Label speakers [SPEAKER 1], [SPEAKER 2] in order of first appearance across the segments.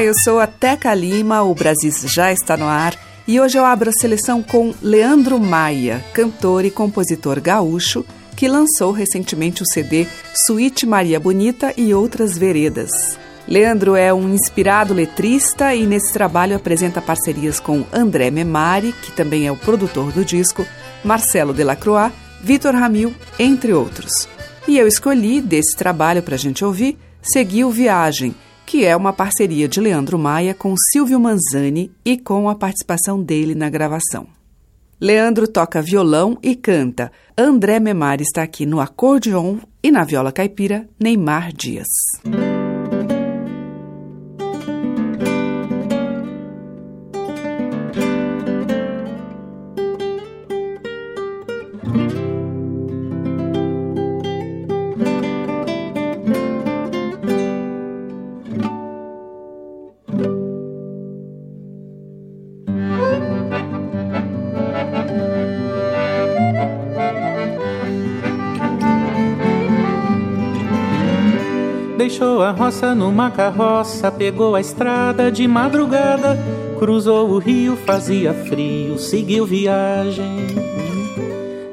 [SPEAKER 1] Olá, eu sou a Teca Lima, o Brasil já está no ar e hoje eu abro a seleção com Leandro Maia, cantor e compositor gaúcho, que lançou recentemente o CD Suíte Maria Bonita e Outras Veredas. Leandro é um inspirado letrista e nesse trabalho apresenta parcerias com André Memari, que também é o produtor do disco, Marcelo Delacroix, Vitor Ramil, entre outros. E eu escolhi, desse trabalho para a gente ouvir, Seguiu Viagem, que é uma parceria de Leandro Maia com Silvio Manzani e com a participação dele na gravação. Leandro toca violão e canta. André Memari está aqui no acordeon e na viola caipira, Neymar Dias.
[SPEAKER 2] Deixou a roça numa carroça, pegou a estrada de madrugada, cruzou o rio, fazia frio, seguiu viagem.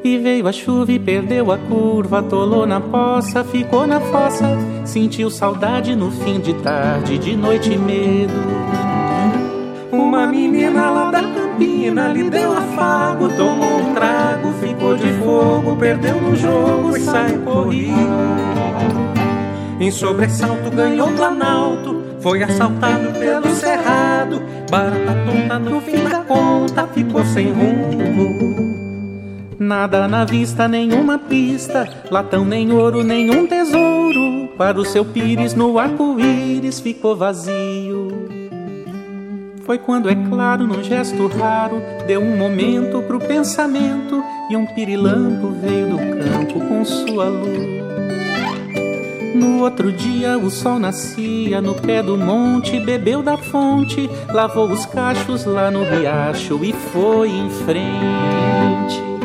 [SPEAKER 2] E veio a chuva e perdeu a curva, atolou na poça, ficou na fossa, sentiu saudade no fim de tarde, de noite e medo. Uma menina lá da campina lhe deu afago, tomou um trago, ficou de fogo, perdeu no jogo e saiu corrido. Em sobressalto ganhou planalto, foi assaltado pelo cerrado. Barata tonta no fim da conta, ficou sem rumo. Nada na vista, nenhuma pista, latão nem ouro, nenhum tesouro. Para o seu pires no arco-íris ficou vazio. Foi quando, é claro, num gesto raro, deu um momento pro pensamento e um pirilampo veio do campo com sua luz. No outro dia o sol nascia no pé do monte, bebeu da fonte, lavou os cachos lá no riacho e foi em frente.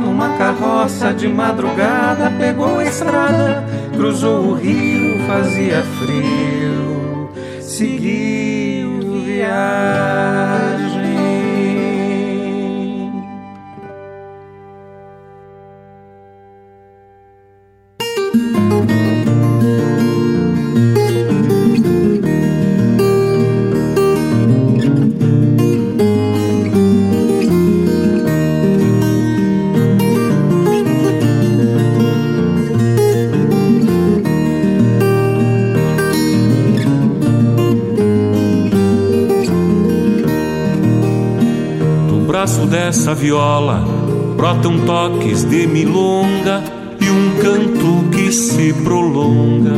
[SPEAKER 2] Numa carroça de madrugada, pegou a estrada, cruzou o rio, fazia frio, seguiu viagem.
[SPEAKER 3] Dessa viola brotam toques de milonga e um canto que se prolonga.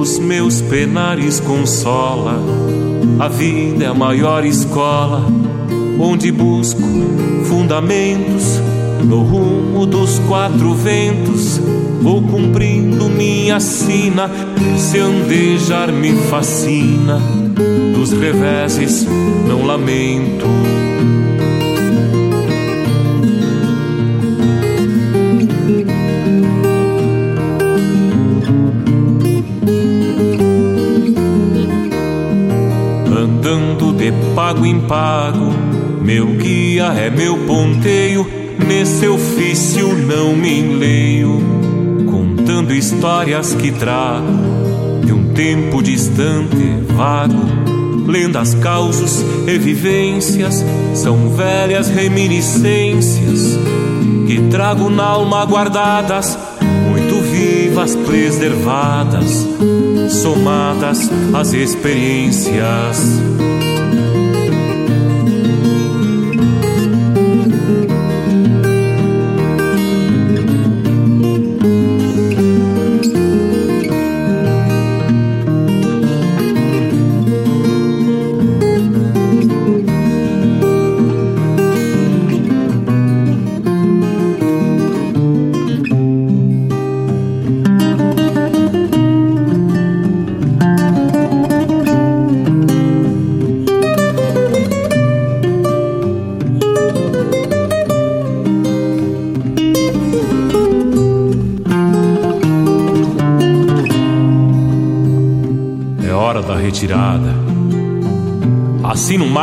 [SPEAKER 3] Os meus penares consola. A vida é a maior escola. onde busco fundamentos no rumo dos quatro ventos. Vou cumprindo minha sina, se andejar me fascina, dos reveses não lamento. Pago em pago, meu guia é meu ponteio Nesse ofício não me enleio, contando histórias que trago de um tempo distante, vago. Lendas, causos e vivências são velhas reminiscências que trago na alma guardadas, muito vivas, preservadas, somadas às experiências.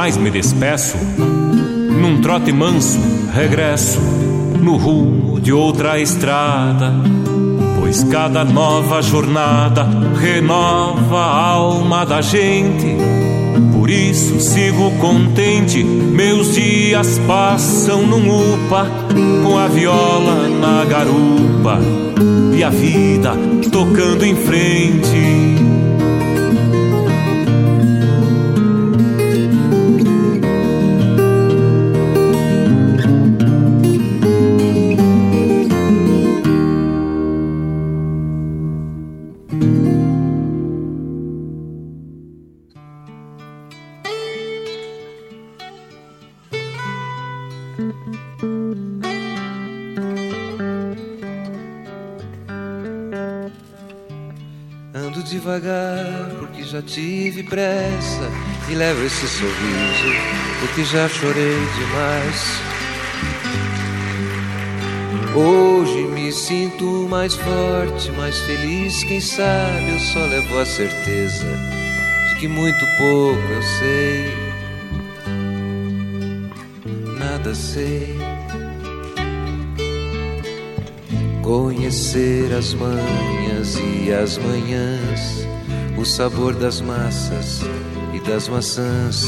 [SPEAKER 3] Mais me despeço, num trote manso regresso no rumo de outra estrada. Pois cada nova jornada renova a alma da gente. Por isso sigo contente, meus dias passam num upa, com a viola na garupa e a vida tocando em frente.
[SPEAKER 4] Levo esse sorriso porque já chorei demais. Hoje me sinto mais forte, mais feliz. Quem sabe eu só levo a certeza de que muito pouco eu sei, nada sei. Conhecer as manhas e as manhãs o sabor das massas das maçãs.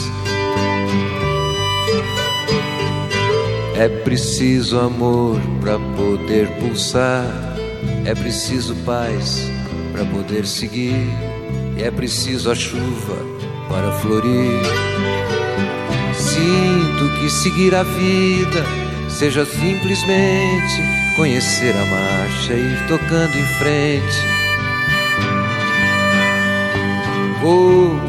[SPEAKER 4] É preciso amor para poder pulsar, é preciso paz para poder seguir, é preciso a chuva para florir. Sinto que seguir a vida seja simplesmente conhecer a marcha e ir tocando em frente Como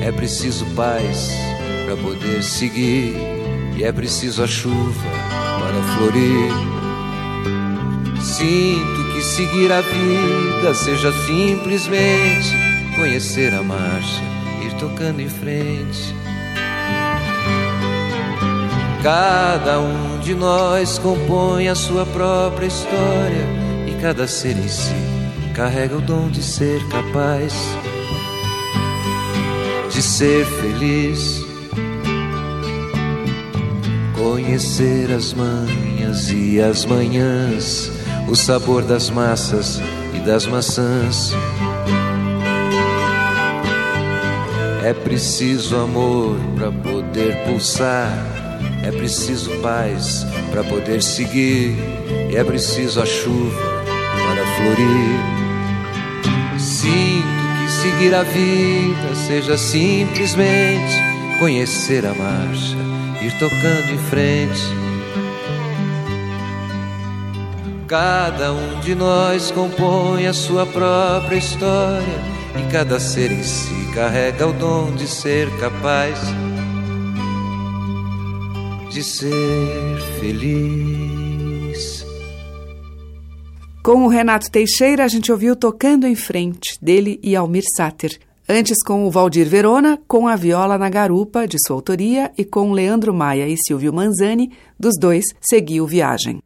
[SPEAKER 4] é preciso paz para poder seguir, e é preciso a chuva para florir. Sinto que seguir a vida seja simplesmente conhecer a marcha, ir tocando em frente. Cada um de nós compõe a sua própria história e cada ser em si carrega o dom de ser capaz de ser feliz, conhecer as manhas e as manhãs, o sabor das massas e das maçãs. É preciso amor para poder pulsar, É preciso paz para poder seguir, e é preciso a chuva para florir. Seguir a vida seja simplesmente conhecer a marcha, ir tocando em frente. Cada um de nós compõe a sua própria história e cada ser em si carrega o dom de ser capaz de ser feliz.
[SPEAKER 1] Com o Renato Teixeira, a gente ouviu Tocando em Frente, dele e Almir Sater. Antes com o Valdir Verona, com a Viola na Garupa, de sua autoria, e com Leandro Maia e Silvio Manzani, dos dois, seguiu Viagem.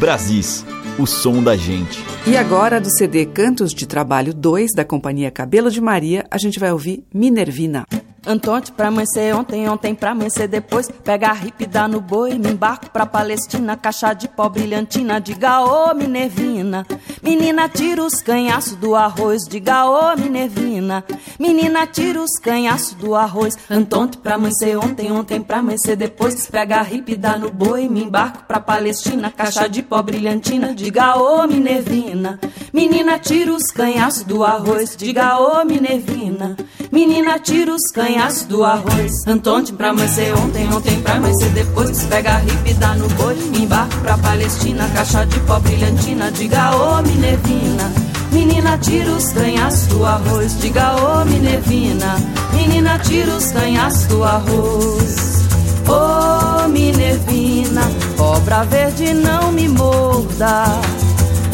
[SPEAKER 5] Brasis, o som da gente.
[SPEAKER 1] E agora, do CD Cantos de Trabalho 2, da companhia Cabelo de Maria, a gente vai ouvir Minervina.
[SPEAKER 6] Antonte pra amanhecer ontem, ontem pra amanhecer depois. Pega a hip, dá no boi, me embarco pra Palestina. Caixa de pó brilhantina, diga ô Minervina. Menina, tira os canhaços do arroz, diga ô Minervina. Menina, tira os canhaços do arroz. Antonte pra amanhecer ontem, ontem pra amanhecer depois. Pega a hip, dá no boi, me embarco pra Palestina. Caixa de pó brilhantina, diga ô Minervina. Menina, tira os canhaços do arroz, diga ô Minervina. Menina, tira os canhaços canhaço do arroz. Antonte pra amanhecer ontem, ontem pra amanhecer depois. Pega a hip, dá no boi, embarco pra Palestina. Caixa de pó brilhantina, diga ô oh, Minervina. Menina, tira os canhaços do arroz, diga ô oh, Minervina. Menina, tira os canhaços do arroz. Ô oh, Minervina, cobra verde não me morda.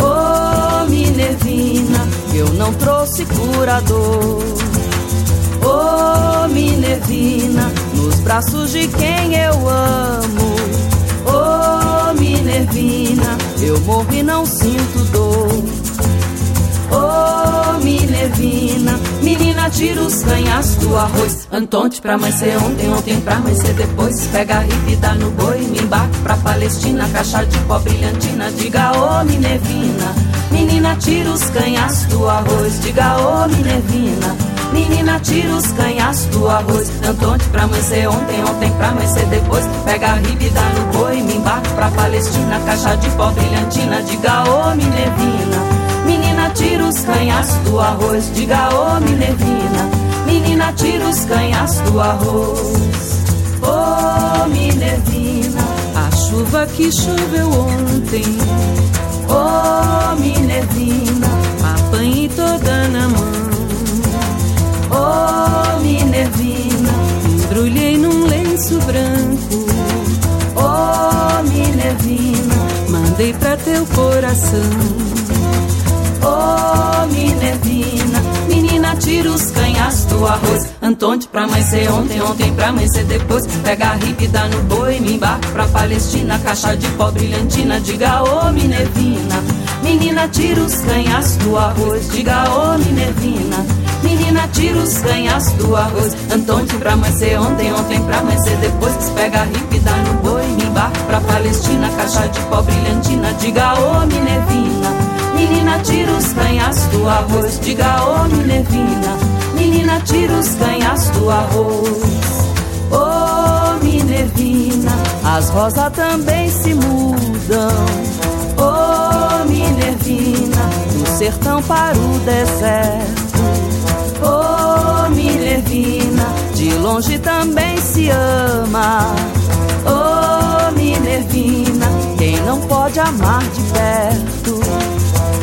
[SPEAKER 6] Ô oh, Minervina, eu não trouxe curador. Oh, Minervina, nos braços de quem eu amo. Oh, Minervina, eu morro e não sinto dor. Oh, Minervina, menina, tira os canhaços do arroz. Antonte pra amanhecer ontem, ontem pra amanhecer depois. Pega a hip, dá no boi, me embarque pra Palestina. Caixa de pó brilhantina, diga ô oh, Minervina. Menina, tira os canhaços do arroz, diga ô oh, Minervina. Menina, tira os canhaços do arroz. Antonte pra amanhecer ontem, ontem pra amanhecer depois. Pega a riba dá no boi, me embarco pra Palestina. Caixa de pó brilhantina, diga ô Minervina. Menina, tira os canhaços do arroz, diga ô Minervina. Menina, tira os canhaços do arroz. Ô oh, Minervina, a chuva que choveu ontem. Ô oh, Minervina, apanhe toda na mão. Oh, Minervina, embrulhei num lenço branco. Oh, Minervina, mandei pra teu coração. Oh, Minervina, menina, tira os canhaços do arroz. Antonte pra amanhecer ontem, ontem pra amanhecer depois. Pega a ripa e dá no boi, me embarco pra Palestina. Caixa de pó brilhantina, diga oh, Minervina. Menina, tira os canhaços do arroz, diga ô oh, Minervina. Menina, tira os canhaços do arroz. Antonte pra amanhecer ontem, ontem pra amanhecer depois. Pega a ripa dá no boi, me embarco pra Palestina. Caixa de pó brilhantina, diga ô oh, Minervina. Menina, tira os canhaços do arroz, diga ô oh, Minervina. Menina, tira os canhaços do arroz. Ô oh, Minervina, as rosas também se mudam. Minervina, do sertão para o deserto. Oh, Minervina, de longe também se ama. Oh, Minervina, quem não pode amar de perto.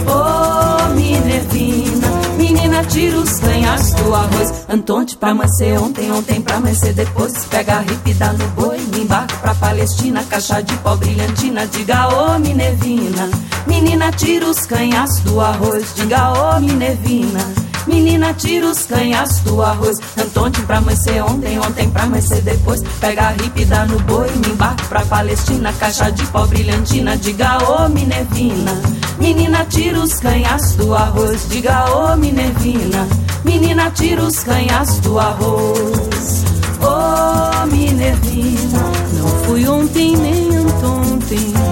[SPEAKER 6] Oh, Minervina, menina, tira os canhaços do arroz. Antonte pra amanhecer ontem, ontem pra amanhecer depois. Pega a ripa e dá no boi, me embarco pra Palestina. Caixa de pó brilhantina, diga oh, Minervina. Menina, tira os canhaços do arroz, diga ô oh, Minervina. Menina, tira os canhaços do arroz. Antonte pra amanhecer ontem, ontem pra amanhecer depois. Pega a ripa e dá no boi, me embarco pra Palestina. Caixa de pó brilhantina, diga ô oh, Minervina. Menina, tira os canhaços do arroz, diga ô oh, Minervina. Menina, tira os canhaços do arroz. Ô oh, Minervina, não fui ontem nem anteontem.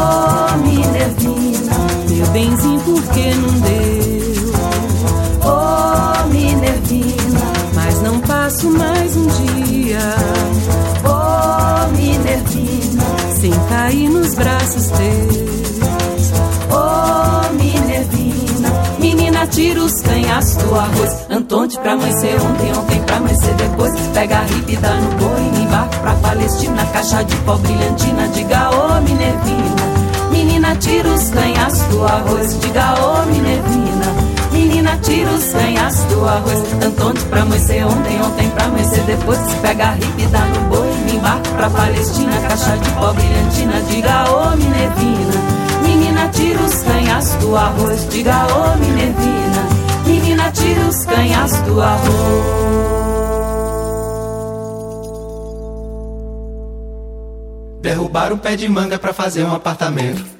[SPEAKER 6] Oh, me nervina, meu benzinho, por que não deu? Oh, me nervina, mas não passo mais um dia. Oh, me nervina, sem cair nos braços teus. Oh, me nervina menina, tira os canhas do arroz. Antonte pra amanhecer ontem, ontem pra amanhecer depois. Pega a ripa e dá no boi, me embarca pra Palestina. Caixa de pó brilhantina, diga, oh, Minervina. Menina, tira os canhas do arroz, diga, oh, Minervina. Menina, tira os canhas do arroz. Tanto pra amanhecer ontem, ontem pra amanhecer depois. Pega a ripa e dá no boi. Me embarca pra Palestina, caixa de pó brilhantina. Diga, ô oh, Minervina. Canhas do arroz. Diga, ô oh, Minervina. Menina, tira os canhas do arroz.
[SPEAKER 7] Derrubar o pé de manga pra fazer um apartamento.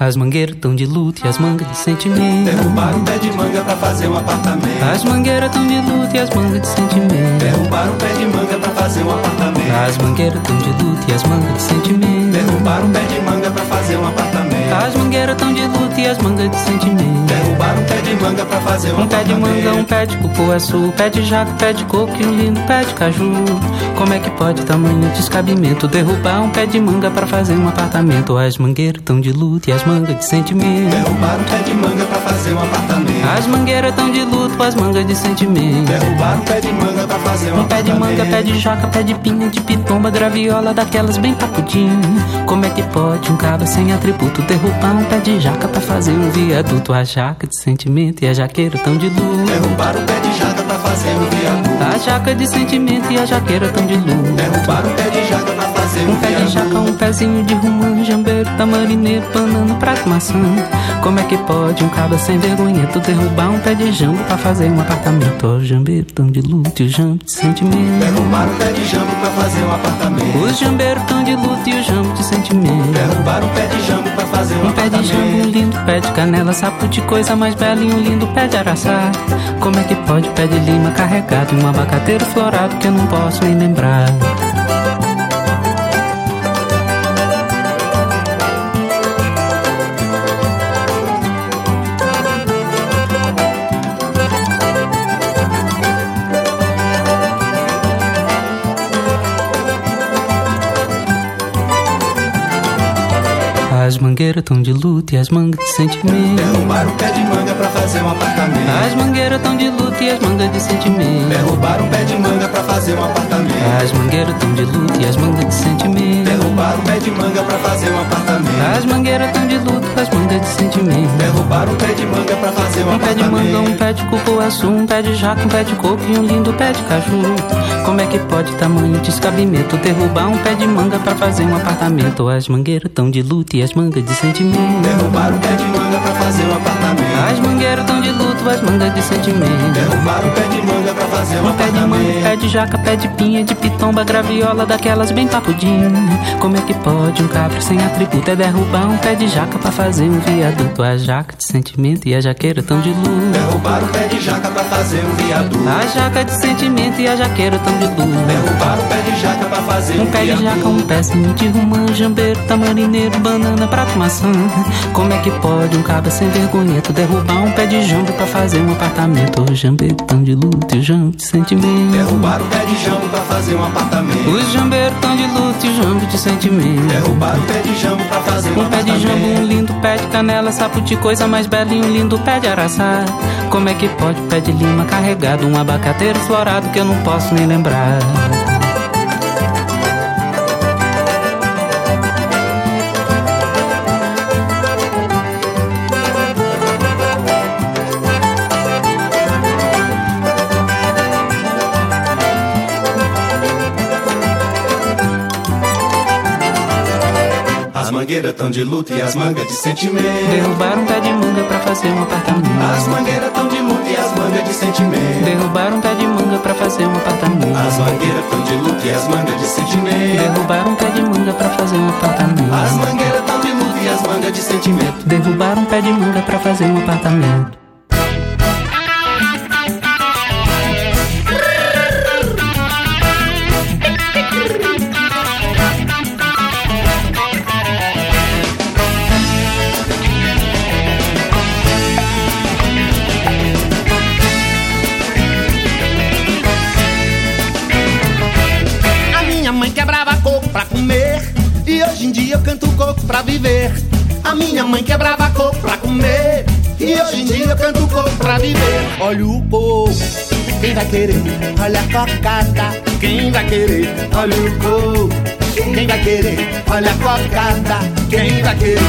[SPEAKER 8] As mangueiras tão de luto e as mangas de sentimento.
[SPEAKER 7] Derrubaram um pé de manga pra fazer um apartamento.
[SPEAKER 8] As mangueiras tão de luto e as mangas de sentimento.
[SPEAKER 7] Derrubaram um pé de manga pra fazer um apartamento.
[SPEAKER 8] As mangueiras tão de luto e as mangas de sentimento.
[SPEAKER 7] Derrubaram um pé de manga pra fazer um apartamento.
[SPEAKER 8] As mangueiras tão de luto e as mangas de sentimento.
[SPEAKER 7] Derrubaram um pé de manga pra fazer um,
[SPEAKER 8] um pé de manga, um pé de cupuaçu, um pé de jaca, pé de coco e um lindo pé de caju. Como é que pode tamanho descabimento? Derrubar um pé de manga pra fazer um apartamento. As mangueiras tão de luto e as manga de sentimento.
[SPEAKER 7] Derrubaram um pé de manga pra fazer um apartamento.
[SPEAKER 8] As mangueiras tão de luto, as mangas de sentimento.
[SPEAKER 7] Derrubaram um pé de manga pra fazer um,
[SPEAKER 8] um pé de manga, pé de jaca, pé de pinha, de pitomba, graviola, daquelas bem papudinho. Como é que pode um cabo sem atributo derrubar um pé de jaca pra fazer um viaduto? A jaca de sentimento e a jaqueira tão de luto.
[SPEAKER 7] Derrubaram um pé de jaca pra fazer um viaduto.
[SPEAKER 8] A jaca de sentimento e a jaqueira tão de luto.
[SPEAKER 7] Derrubaram um pé de jaca pra fazer um,
[SPEAKER 8] um pé de jaca, um pezinho de rumã, jambeiro, tamarineiro, banana, prato, maçã. Como é que pode um cabra sem vergonha tu derrubar um pé de jambo pra fazer um apartamento? Ó, oh, jambeiro tão de luto e o jambo de sentimento.
[SPEAKER 7] Derrubaram um pé de jambo pra fazer um apartamento.
[SPEAKER 8] Os jambeiros tão de luto e o jambo de sentimento.
[SPEAKER 7] Derrubaram um pé de jambo pra fazer um,
[SPEAKER 8] um
[SPEAKER 7] apartamento.
[SPEAKER 8] pé de jambo, um lindo pé de canela, sapo de coisa mais bela e um lindo pé de araçá. Como é que pode pé de lima carregado e um abacateiro florado que eu não posso nem lembrar? Mangueiras tão de luto e as mangas de sentimento.
[SPEAKER 7] Derrubaram um pé de manga pra fazer um apartamento.
[SPEAKER 8] As mangueiras tão de luto e as mangas de sentimento.
[SPEAKER 7] Derrubaram um pé de manga pra fazer um apartamento.
[SPEAKER 8] As mangueiras tão de luto e as mangas de sentimento.
[SPEAKER 7] Derrubaram um pé de manga pra fazer um apartamento.
[SPEAKER 8] As mangueiras tão de luto e as mangas de sentimento.
[SPEAKER 7] Derrubaram um pé de manga pra fazer um,
[SPEAKER 8] um
[SPEAKER 7] apartamento.
[SPEAKER 8] pé de manga, um pé de cupuaçu, um pé de jaca, um pé de coco e um lindo pé de caju. Como é que pode tamanho descabimento derrubar um pé de manga pra fazer um apartamento? As mangueiras tão de luto e as mangas de sentimento.
[SPEAKER 7] Derrubaram um pé de manga pra fazer um apartamento.
[SPEAKER 8] As mangueiras tão de luto, as mangas de sentimento.
[SPEAKER 7] Derrubaram um pé de manga pra fazer um,
[SPEAKER 8] um pé de manga, pé de jaca, pé de pinha, de pitomba, graviola, daquelas bem papudinho. Como é que pode um cabra sem atributo é derrubar um pé de jaca pra fazer um viaduto? A jaca de sentimento e a jaqueira tão de luz.
[SPEAKER 7] Derrubaram um pé de jaca pra fazer um viaduto.
[SPEAKER 8] A jaca de sentimento e a jaqueira tão de luz.
[SPEAKER 7] Derrubaram um pé de jaca pra fazer um,
[SPEAKER 8] um pé de jaca, um pezinho de romã, jambeiro, tamarineiro, banana, prato, maçã. Como é que pode um cabra sem vergonha tu derrubar um pé de jambo pra fazer um apartamento? O jambeiro tão de luto e o jambo de sentimento.
[SPEAKER 7] Derrubaram um pé de jambo pra fazer um apartamento.
[SPEAKER 8] Os jambeiros tão de luto e o jambo de sentimento.
[SPEAKER 7] Derrubaram um pé de jambo pra fazer um,
[SPEAKER 8] um pé de jambo, um lindo pé de canela, sapo de coisa mais bela e um lindo pé de araçá. Como é que pode pé de lima carregado, um abacateiro florado que eu não posso nem lembrar?
[SPEAKER 7] Mangueiras tão de luto e as mangas de sentimento.
[SPEAKER 8] Derrubaram um pé de manga pra fazer um apartamento.
[SPEAKER 7] As mangueiras tão de luto e as mangas de sentimento.
[SPEAKER 8] Derrubaram um pé de manga pra fazer um apartamento.
[SPEAKER 7] As mangueiras tão de luto e as mangas de sentimento.
[SPEAKER 8] Derrubaram um pé de manga pra fazer um apartamento.
[SPEAKER 7] As mangueiras tão de luto e as mangas de sentimento.
[SPEAKER 8] Derrubaram um pé de manga pra fazer um apartamento.
[SPEAKER 9] Eu canto coco pra viver. Olha o povo, quem vai querer? Olha a cocada, quem vai querer? Olha o coco, quem vai querer? Olha a cocada, quem vai querer?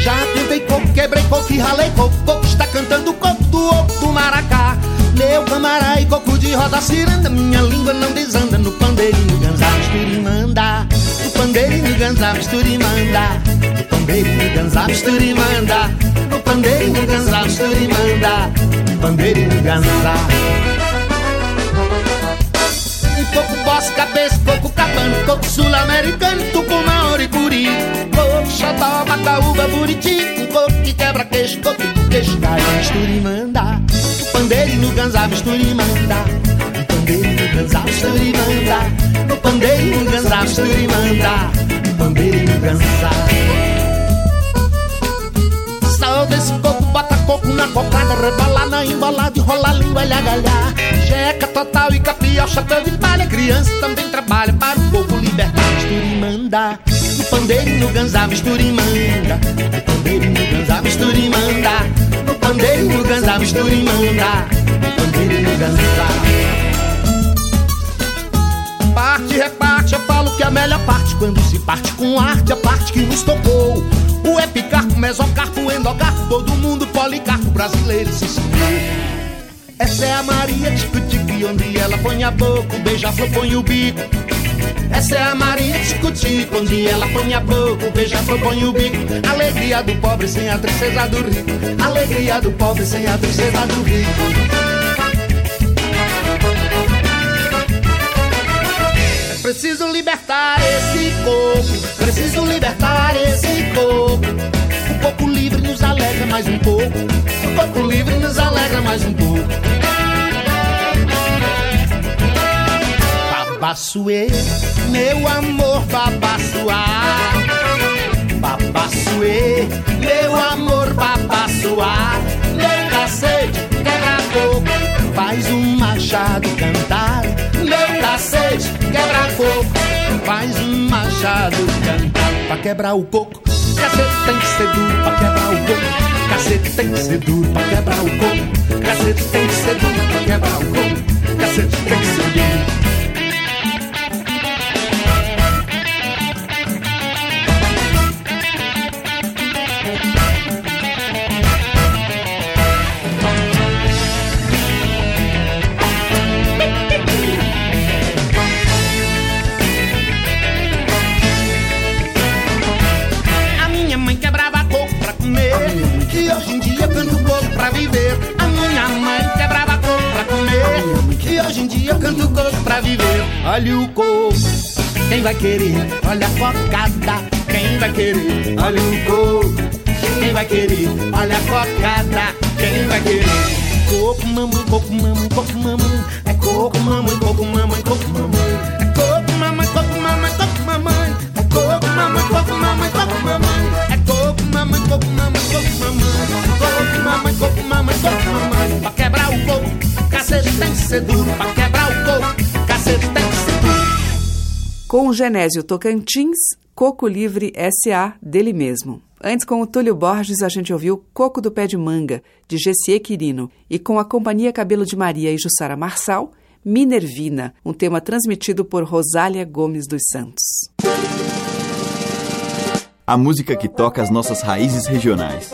[SPEAKER 9] Já cantei coco, quebrei coco e ralei coco. Coco está cantando coco do oco do maracá. Meu camará e coco de roda ciranda. Minha língua não desanda no pandeirinho ganzá, misturimanda. No pandeirinho ganzá, misturimanda. Pandeirinho ganzá, misturimanda. No pandeirinho misturimanda. No pandeirinho ganzá. Um coco boss, cabeça, coco cabano, coco sul-americano, tucumã, oricuri. Coco, xodó, macaúba, buriti. Um coco que quebra queixo, coco do queixo, cai, misturimanda. No pandeiro e misturimanda. No pandeiro e no ganzá, misturimanda. No pandeiro Sal desse coco, bota coco na cocada, rebolar na embolada, enrolar a língua e agalhar. Jeca total e capial, chapéu de palha. Criança também trabalha para o povo libertar. Misturimanda, no pandeiro e no ganzá, misturimanda. No pandeiro e no ganzá, misturimanda. No pandeiro e no ganzá, misturimanda. No pandeiro e no ganzá. A melhor parte Quando se parte com arte, a parte que nos tocou. O epicarpo, mesocarpo, endocarpo Todo mundo policarpo, brasileiro se ensinou Essa é a Maria Tico-Tico Onde ela põe a boca, o beija-flor põe o bico. Essa é a Maria Tico-Tico Onde ela põe a boca, o beija-flor põe o bico. Alegria do pobre sem a tristeza do rico. Alegria do pobre sem a tristeza do rico Preciso libertar esse corpo, preciso libertar esse corpo. Um pouco livre nos alegra mais um pouco, um pouco livre nos alegra mais um pouco. Babassuê, meu amor, babassuá. Babassuê, meu amor, babassuá. Meu cacete, quebra coco, faz um machado cantar. Cacete, quebra coco, faz um machado cantar. Pra quebrar o coco, cacete tem que ser duro. Pra quebrar o coco, cacete tem que ser duro. Pra quebrar o coco, cacete tem que ser duro. Pra quebrar o coco, cacete tem que ser duro. Hoje em dia eu canto coco pra viver. Olha o coco, quem vai querer? Olha a cocada, quem vai querer? Olha o coco, quem vai querer? Olha a cocada, quem vai querer? Coco, mamãe, coco, mamãe, coco, mamãe. É coco, mamãe, coco, mamãe, coco, mamãe. É coco, mamãe, coco, mamãe, coco, mamãe. É coco, mamãe, coco, mamãe, coco, mamãe. É coco, mamãe, coco, mamãe, coco, mamãe. Coco, mamãe, coco, mamãe, coco, mamãe. Pra cacete tem que ser duro. Pra quebrar o coco, cacete tem que ser duro.
[SPEAKER 1] Com o Genésio Tocantins, Coco Livre S.A. dele mesmo. Antes, com o Túlio Borges, a gente ouviu Coco do Pé de Manga, de Gessie Quirino. E com a Companhia Cabelo de Maria e Jussara Marçal, Minervina, um tema transmitido por Rosália Gomes dos Santos.
[SPEAKER 5] A música que toca as nossas raízes regionais.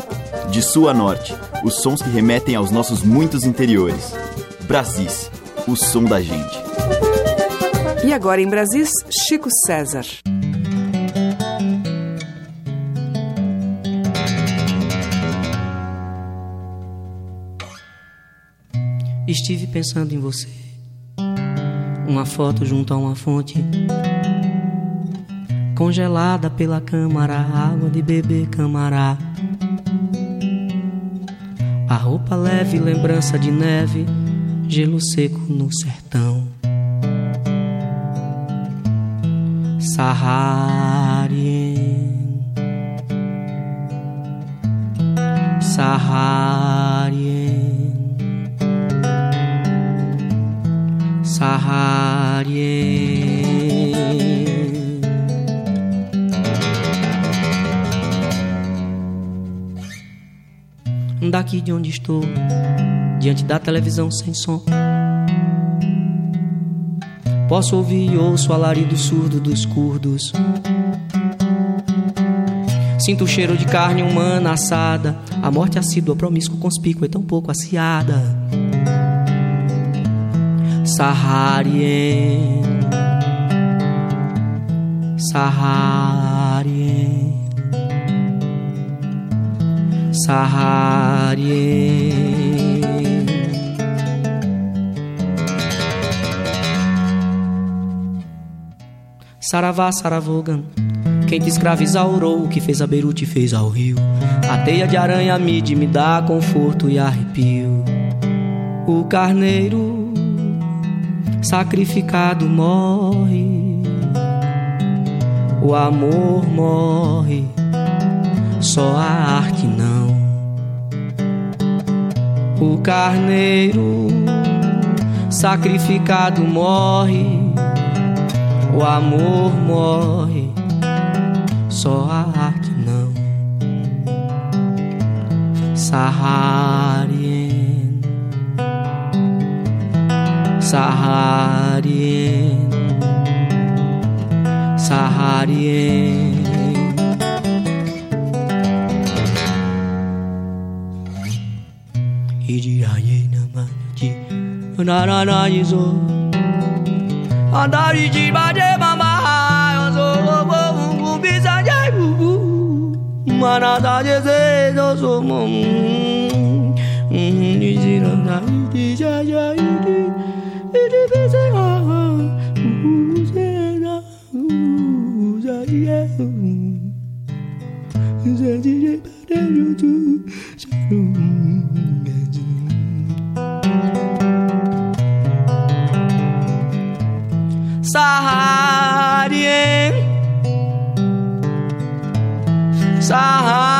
[SPEAKER 5] De sul a norte, os sons que remetem aos nossos muitos interiores. Brasis, o som da gente.
[SPEAKER 1] E agora em Brasis, Chico César.
[SPEAKER 10] Estive pensando em você. Uma foto junto a uma fonte. Congelada pela câmara, água de beber camará. A roupa leve, lembrança de neve, gelo seco no sertão. Saharien. Saharien. Saharien. Daqui de onde estou, diante da televisão sem som. Posso ouvir e ouço o alarido surdo dos curdos. Sinto o cheiro de carne humana assada, a morte assídua, promíscua, conspícua e tão pouco aciada. Saharien, Saharien, Saharien. Saravá, Saravogan. Quem te escravizaurou, o que fez a Beirute fez ao rio. A teia de aranha mide me dá conforto e arrepio. O carneiro sacrificado morre. O amor morre, só a arte não. O carneiro sacrificado morre. O amor morre, só a arte não. Saharien, Saharien, Saharien. Ijirayena manaji, nananayizo. Andari de bade mama on da yi da yi da yi ma ma heyoh sol bo woo woo bi sa ja wo wo mana da da yi sie sol moo moo moo moo moo moo ni xi lan Saharien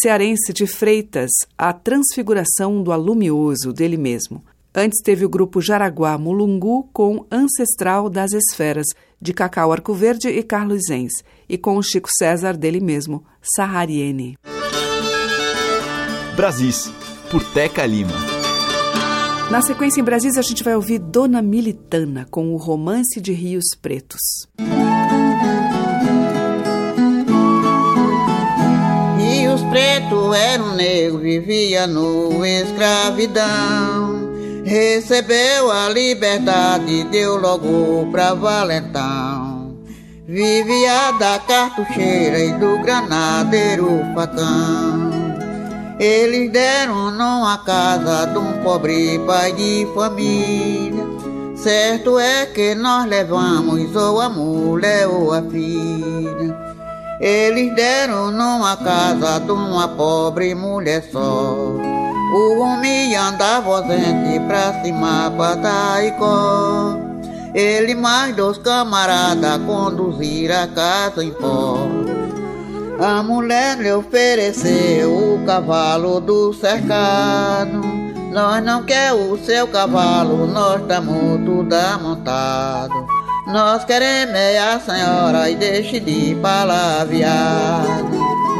[SPEAKER 1] cearense de Freitas, a transfiguração do alumioso dele mesmo. Antes teve o grupo Jaraguá Mulungu com Ancestral das Esferas, de Cacau Arcoverde e Carlos Zenz, e com o Chico César dele mesmo, Sahariene.
[SPEAKER 5] Brasis, por Teca Lima.
[SPEAKER 1] Na sequência em Brasis, a gente vai ouvir Dona Militana com o Romance de Rios Pretos.
[SPEAKER 11] Rios Preto era um negro, vivia no escravidão. Recebeu a liberdade, deu logo pra valentão. Vivia da cartucheira e do granadeiro facão. Eles deram numa casa de um pobre pai de família. Certo é que nós levamos ou a mulher ou a filha. Eles deram numa casa de uma pobre mulher só. O homem andava ausente pra cima pra Taicó. Ele mais dois camaradas conduziram a casa em pó. A mulher lhe ofereceu o cavalo do cercado. Nós não quer o seu cavalo, nós estamos tudo amontado. Nós queremos é a senhora e deixe de palavrear.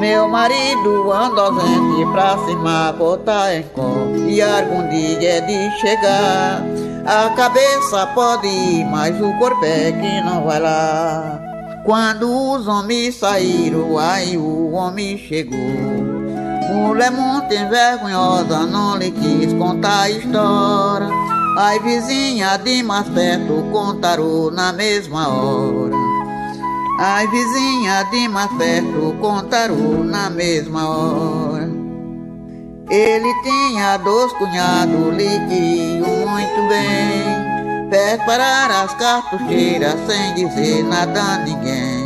[SPEAKER 11] Meu marido anda ausente pra cima, botar em cor. E algum dia é de chegar. A cabeça pode ir, mas o corpo é que não vai lá. Quando os homens saíram, aí o homem chegou. Mulher muito envergonhosa, não lhe quis contar a história. Ai vizinha de mais perto contaram na mesma hora. Ai vizinha de mais perto contaram na mesma hora. Ele tinha dois cunhados, lhe queriam muito bem. Prepararam as cartucheiras sem dizer nada a ninguém.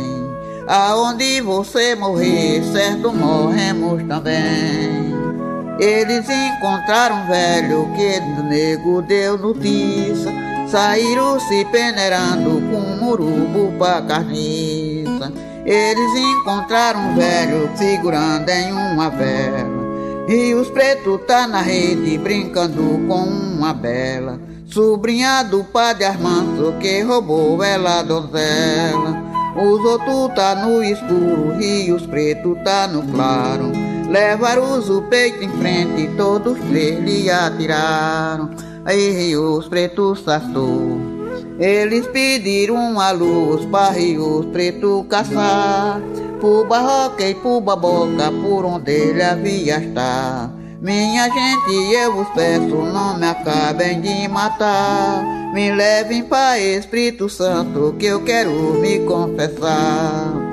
[SPEAKER 11] Aonde você morrer, certo morremos também. Eles encontraram um velho que do nego deu notícia. Saíram se peneirando com um murubo pra carniça. Eles encontraram um velho segurando em uma vela.
[SPEAKER 12] Rios Preto tá na rede brincando com uma bela Sobrinha do padre Armando que roubou ela donzela Os outros tá no escuro, Rios Preto tá no claro Levaram o peito em frente, todos três lhe atiraram Aí Rios Preto sastou Eles pediram a luz para Rios Preto caçar Por barroca e por baboca, por onde ele havia estar minha gente, eu vos peço, não me acabem de matar. Me levem para Espírito Santo, que eu quero me confessar.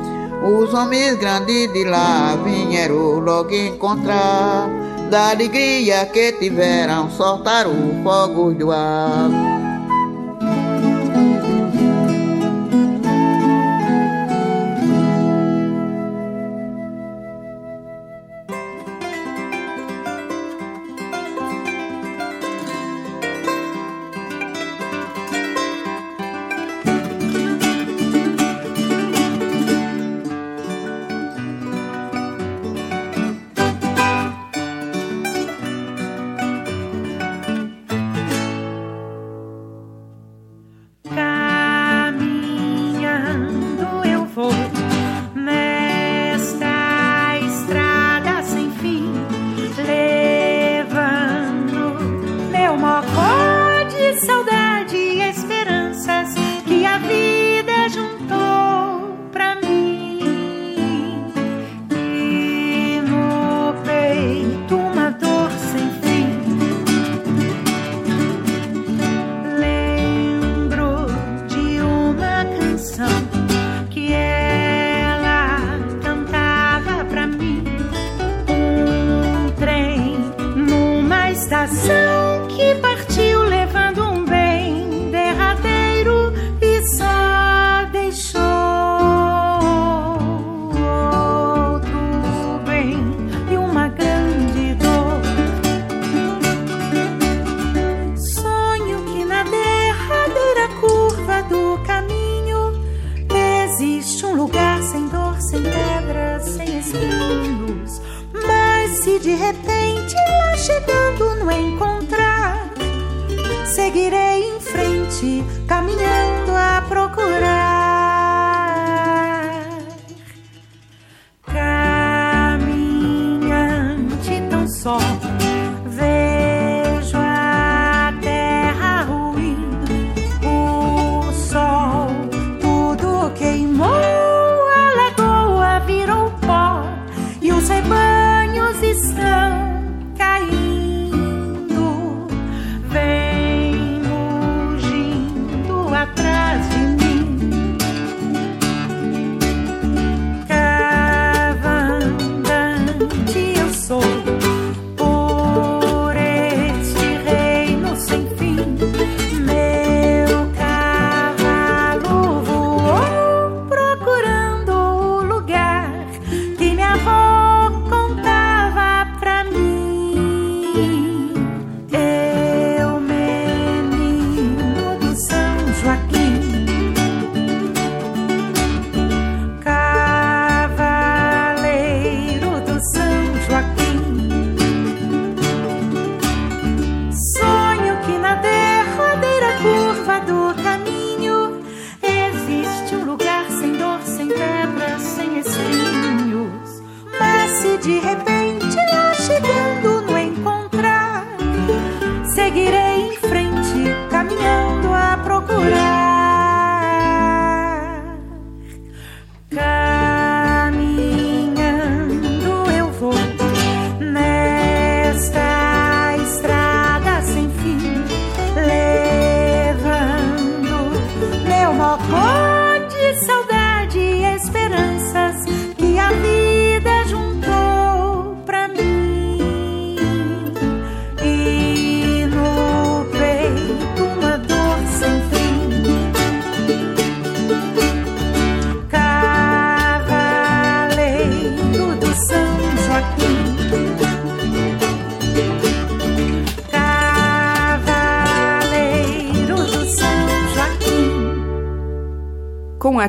[SPEAKER 12] Os homens grandes de lá vieram logo encontrar. Da alegria que tiveram, soltaram o fogo do ar.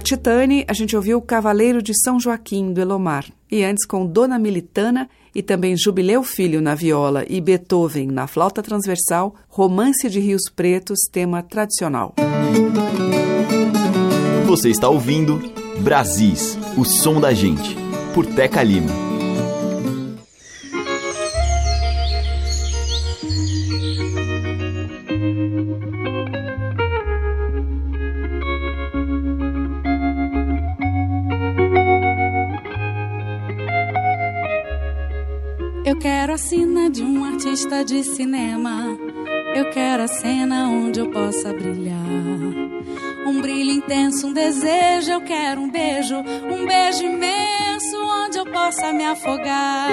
[SPEAKER 1] Titane, a gente ouviu Cavaleiro de São Joaquim, do Elomar. E antes com Dona Militana e também Jubileu Filho na viola e Beethoven na flauta transversal, Romance de Rios Pretos, tema tradicional.
[SPEAKER 5] Você está ouvindo Brasis, o som da gente, por Teca Lima.
[SPEAKER 13] Artista de cinema. Eu quero a cena onde eu possa brilhar. Um brilho intenso, um desejo. Eu quero um beijo, um beijo imenso onde eu possa me afogar.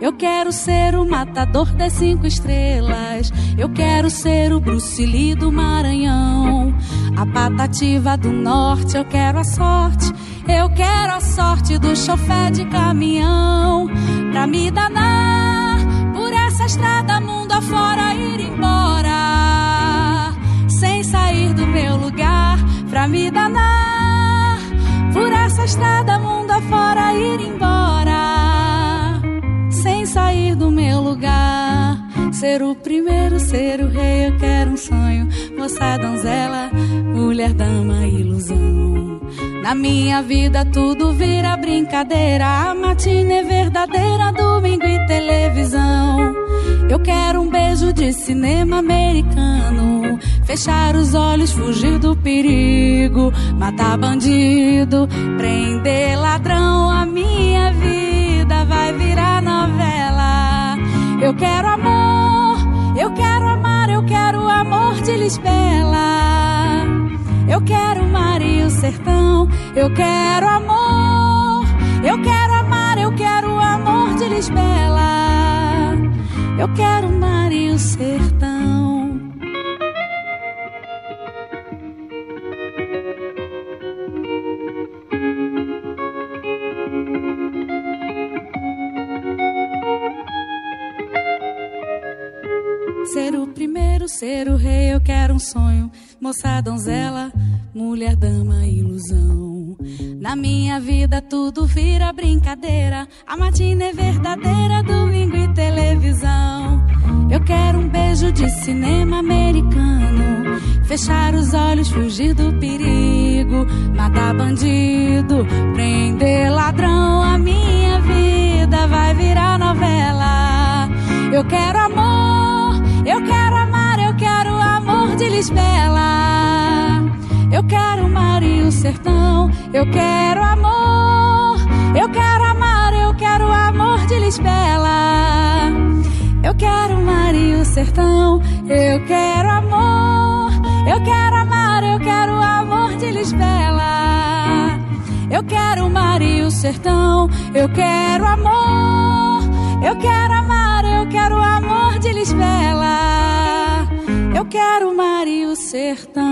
[SPEAKER 13] Eu quero ser o matador das cinco estrelas. Eu quero ser o Bruce Lee do Maranhão. A patativa do norte. Eu quero a sorte. Eu quero a sorte do chofé de caminhão. Pra me danar estrada mundo afora ir embora, sem sair do meu lugar pra me danar. Por essa estrada mundo afora ir embora, sem sair do meu lugar. Ser o primeiro, ser o rei, eu quero um sonho. Moça, donzela, mulher, dama, ilusão. Na minha vida tudo vira brincadeira. A matina é verdadeira, domingo e televisão. Eu quero um beijo de cinema americano. Fechar os olhos, fugir do perigo. Matar bandido, prender ladrão. A minha vida vai virar novela. Eu quero amor, eu quero amar, eu quero amor de Lisbela. Eu quero mar e o sertão, eu quero amor. Eu quero amar, eu quero amor de Lisbela. Eu quero mar e o sertão. Ser o primeiro, ser o rei, eu quero um sonho. Moça, donzela, mulher, dama, ilusão. Na minha vida tudo vira brincadeira. A matina é verdadeira, domingo e televisão. Eu quero um beijo de cinema americano. Fechar os olhos, fugir do perigo. Matar bandido, prender ladrão. A minha vida vai virar novela. Eu quero amor, eu quero amar, eu quero amor de Lisbela. Sertão, eu quero amor. Eu quero amar, eu quero amor de Lisbela. Eu quero mar e o sertão, eu quero amor. Eu quero amar, eu quero amor de Lisbela. Eu quero mar e o sertão, eu quero amor. Eu quero amar, eu quero amor de Lisbela. Eu quero mar e o sertão.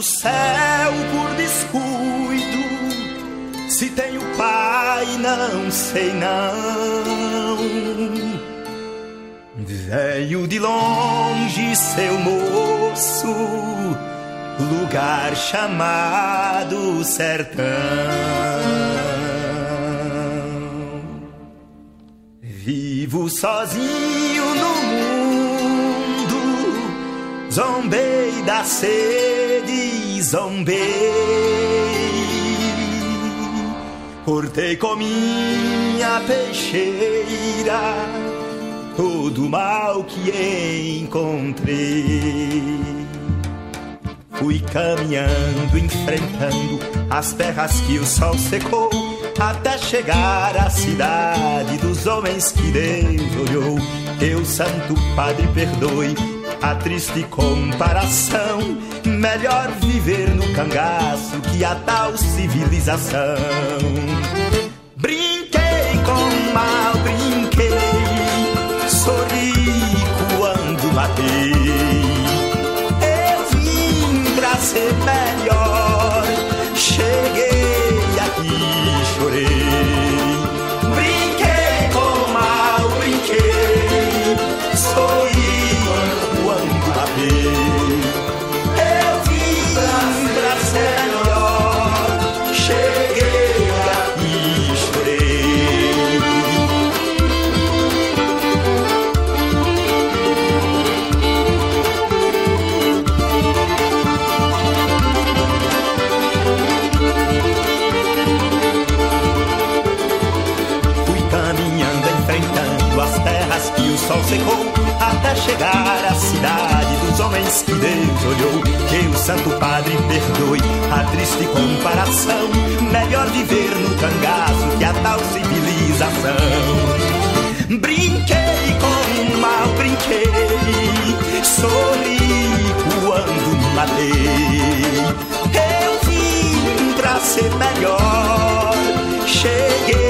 [SPEAKER 9] Do céu por descuido. Se tenho pai, não sei não. Veio de longe seu moço, lugar chamado sertão. Vivo sozinho no mundo, zombei da sede zombei. Cortei com minha peixeira todo o mal que encontrei. Fui caminhando, enfrentando as terras que o sol secou, até chegar à cidade dos homens que Deus olhou. Teu santo Padre perdoe a triste comparação. Melhor viver no cangaço que a tal civilização. Ser melhor, cheguei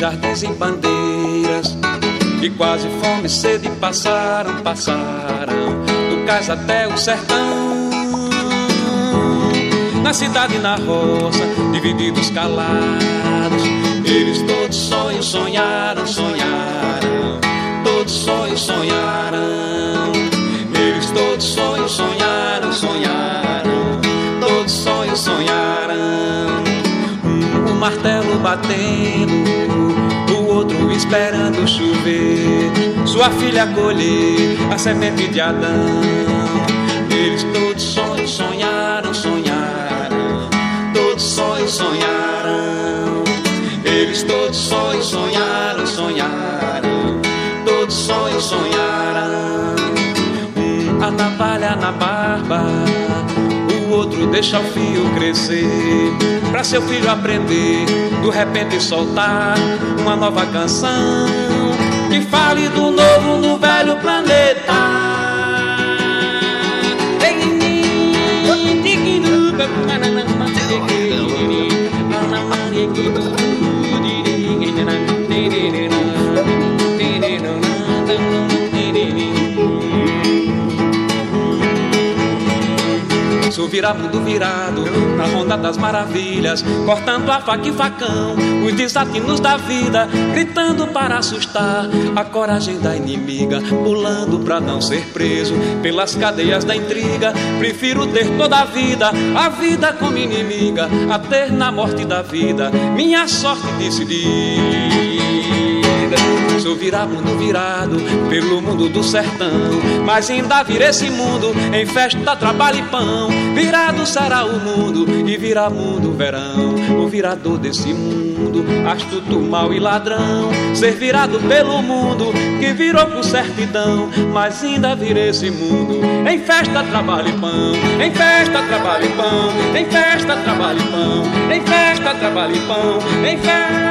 [SPEAKER 14] Jardins em bandeiras. E quase fome e sede passaram, passaram, do cais até o sertão. Na cidade e na roça, divididos calados, eles todos sonhos sonharam, sonharam, todos sonhos sonharam. Eles todos sonhos sonharam, sonharam, todos sonhos sonharam. Um, um martelo batendo esperando chover, sua filha colher a semente de Adão. Eles todos sonhos sonharam, sonharam, todos sonhos sonharam. Eles todos sonhos sonharam, sonharam, todos sonhos sonharam. Um a navalha na barba outro deixa o fio crescer. Pra seu filho aprender, do repente soltar uma nova canção que fale do novo no velho planeta. Sou viramundo virado na ronda das maravilhas, cortando a faca e facão, os desatinos da vida, gritando para assustar a coragem da inimiga, pulando para não ser preso pelas cadeias da intriga. Prefiro ter toda a vida, a vida como inimiga, a ter na morte da vida minha sorte decidida. Sou viramundo virado pelo mundo do sertão. Mas ainda vira esse mundo em festa, trabalho e pão. Virado será o mundo e virá mundo verão. O virador desse mundo, astuto, mal e ladrão. Ser virado pelo mundo que virou por certidão. Mas ainda vira esse mundo em festa, trabalho e pão. Em festa, trabalho e pão. Em festa, trabalho e pão. Em festa, trabalho e pão. Em festa.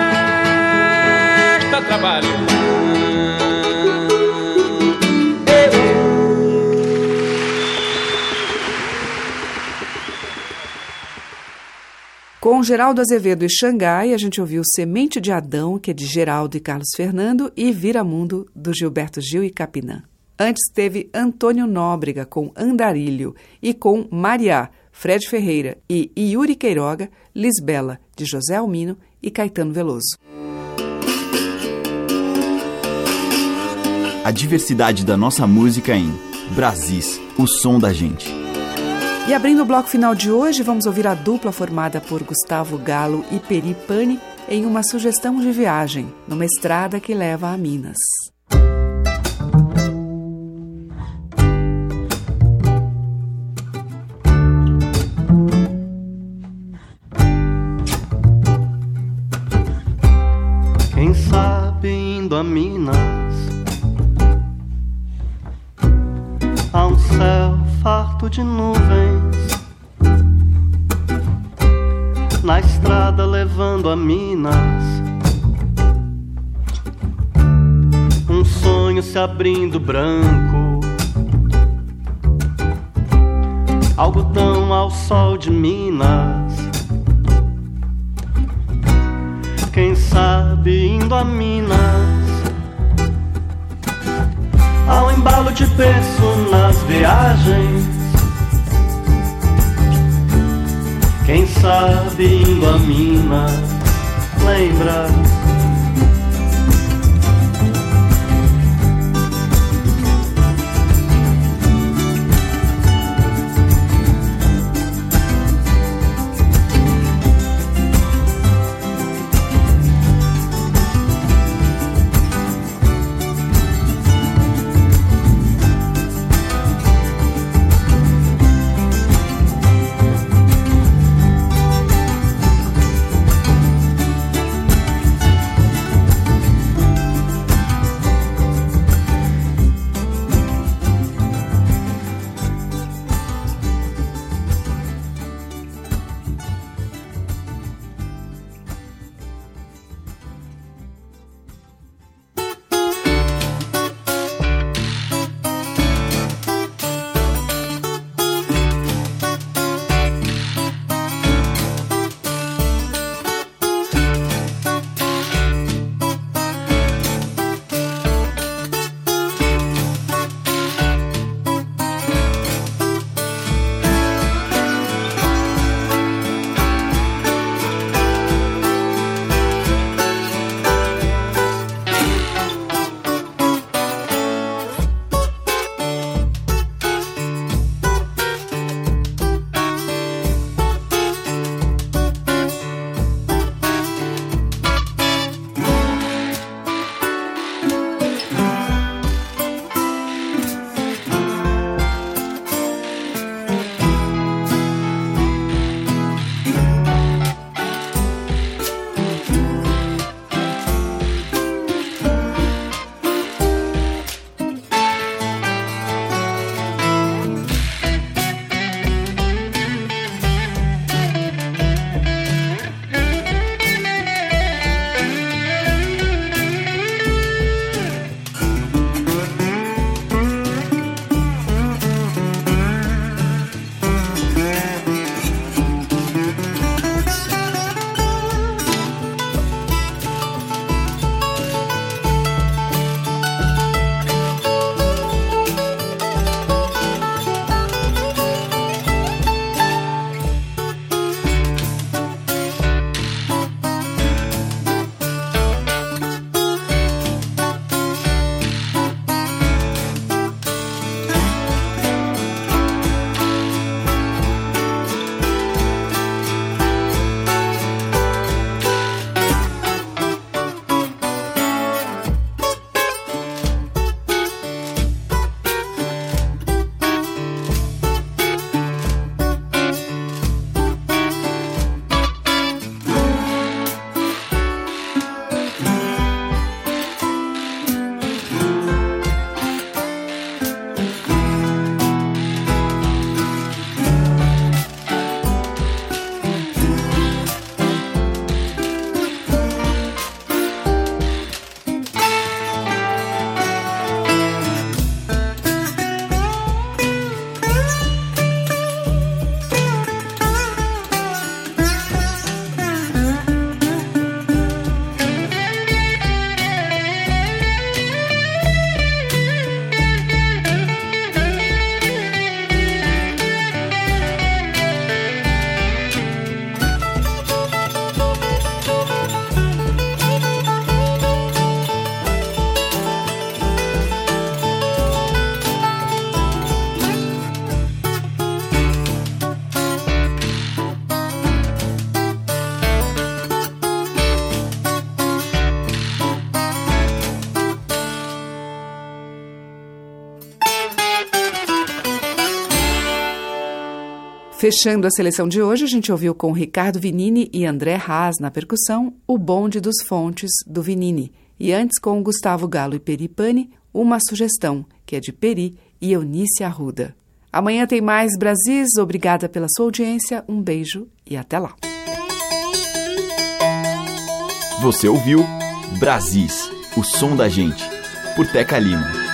[SPEAKER 1] Com Geraldo Azevedo e Xangai, a gente ouviu Semente de Adão, que é de Geraldo e Carlos Fernando, e Vira Mundo, do Gilberto Gil e Capinã. Antes teve Antônio Nóbrega com Andarilho e com Mariá, Fred Ferreira e Yuri Queiroga, Lisbela, de José Almino e Caetano Veloso.
[SPEAKER 5] A diversidade da nossa música em Brasis, o som da gente.
[SPEAKER 1] E abrindo o bloco final de hoje, vamos ouvir a dupla formada por Gustavo Galo e Peri Pani em uma sugestão de viagem numa estrada que leva a Minas.
[SPEAKER 15] Quem sabe indo a Minas farto de nuvens. Na estrada levando a Minas. Um sonho se abrindo branco. Algodão ao sol de Minas. Quem sabe indo a Minas Ao embalo de berço nas viagens. Quem sabe indo a Minas Lembra
[SPEAKER 1] Fechando a seleção de hoje, a gente ouviu com Ricardo Vinini e André Haas na percussão O Bonde dos Fontes, do Vinini. E antes, com Gustavo Galo e Peripani, Uma Sugestão, que é de Peri e Eunice Arruda. Amanhã tem mais Brasis. Obrigada pela sua audiência. Um beijo e até lá.
[SPEAKER 5] Você ouviu Brasis, o som da gente, por Teca Lima.